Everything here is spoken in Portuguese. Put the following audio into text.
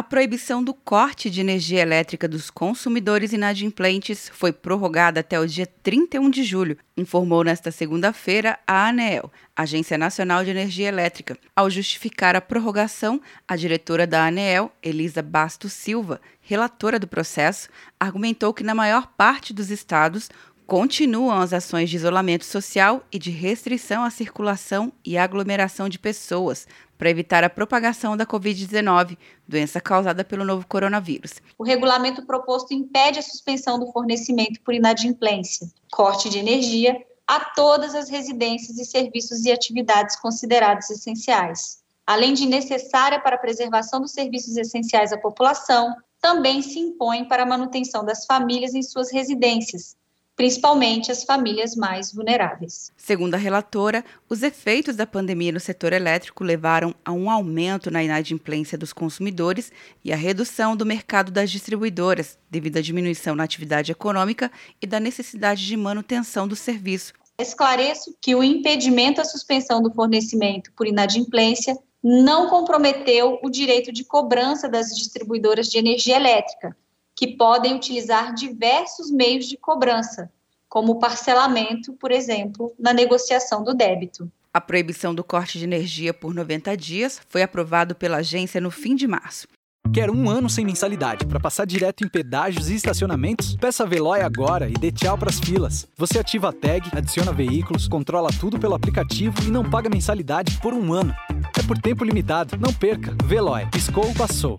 A proibição do corte de energia elétrica dos consumidores inadimplentes foi prorrogada até o dia 31 de julho, informou nesta segunda-feira a ANEEL, Agência Nacional de Energia Elétrica. Ao justificar a prorrogação, a diretora da ANEEL, Elisa Bastos Silva, relatora do processo, argumentou que na maior parte dos estados continuam as ações de isolamento social e de restrição à circulação e aglomeração de pessoas para evitar a propagação da Covid-19, doença causada pelo novo coronavírus. O regulamento proposto impede a suspensão do fornecimento por inadimplência, corte de energia a todas as residências e serviços e atividades considerados essenciais. Além de necessária para a preservação dos serviços essenciais à população, também se impõe para a manutenção das famílias em suas residências, principalmente as famílias mais vulneráveis. Segundo a relatora, os efeitos da pandemia no setor elétrico levaram a um aumento na inadimplência dos consumidores e a redução do mercado das distribuidoras, devido à diminuição na atividade econômica e da necessidade de manutenção do serviço. Esclareço que o impedimento à suspensão do fornecimento por inadimplência não comprometeu o direito de cobrança das distribuidoras de energia elétrica, que podem utilizar diversos meios de cobrança, como o parcelamento, por exemplo, na negociação do débito. A proibição do corte de energia por 90 dias foi aprovado pela agência no fim de março. Quer um ano sem mensalidade para passar direto em pedágios e estacionamentos? Peça a Veloy agora e dê tchau para as filas. Você ativa a tag, adiciona veículos, controla tudo pelo aplicativo e não paga mensalidade por um ano. É por tempo limitado. Não perca. Veloy. Piscou, passou.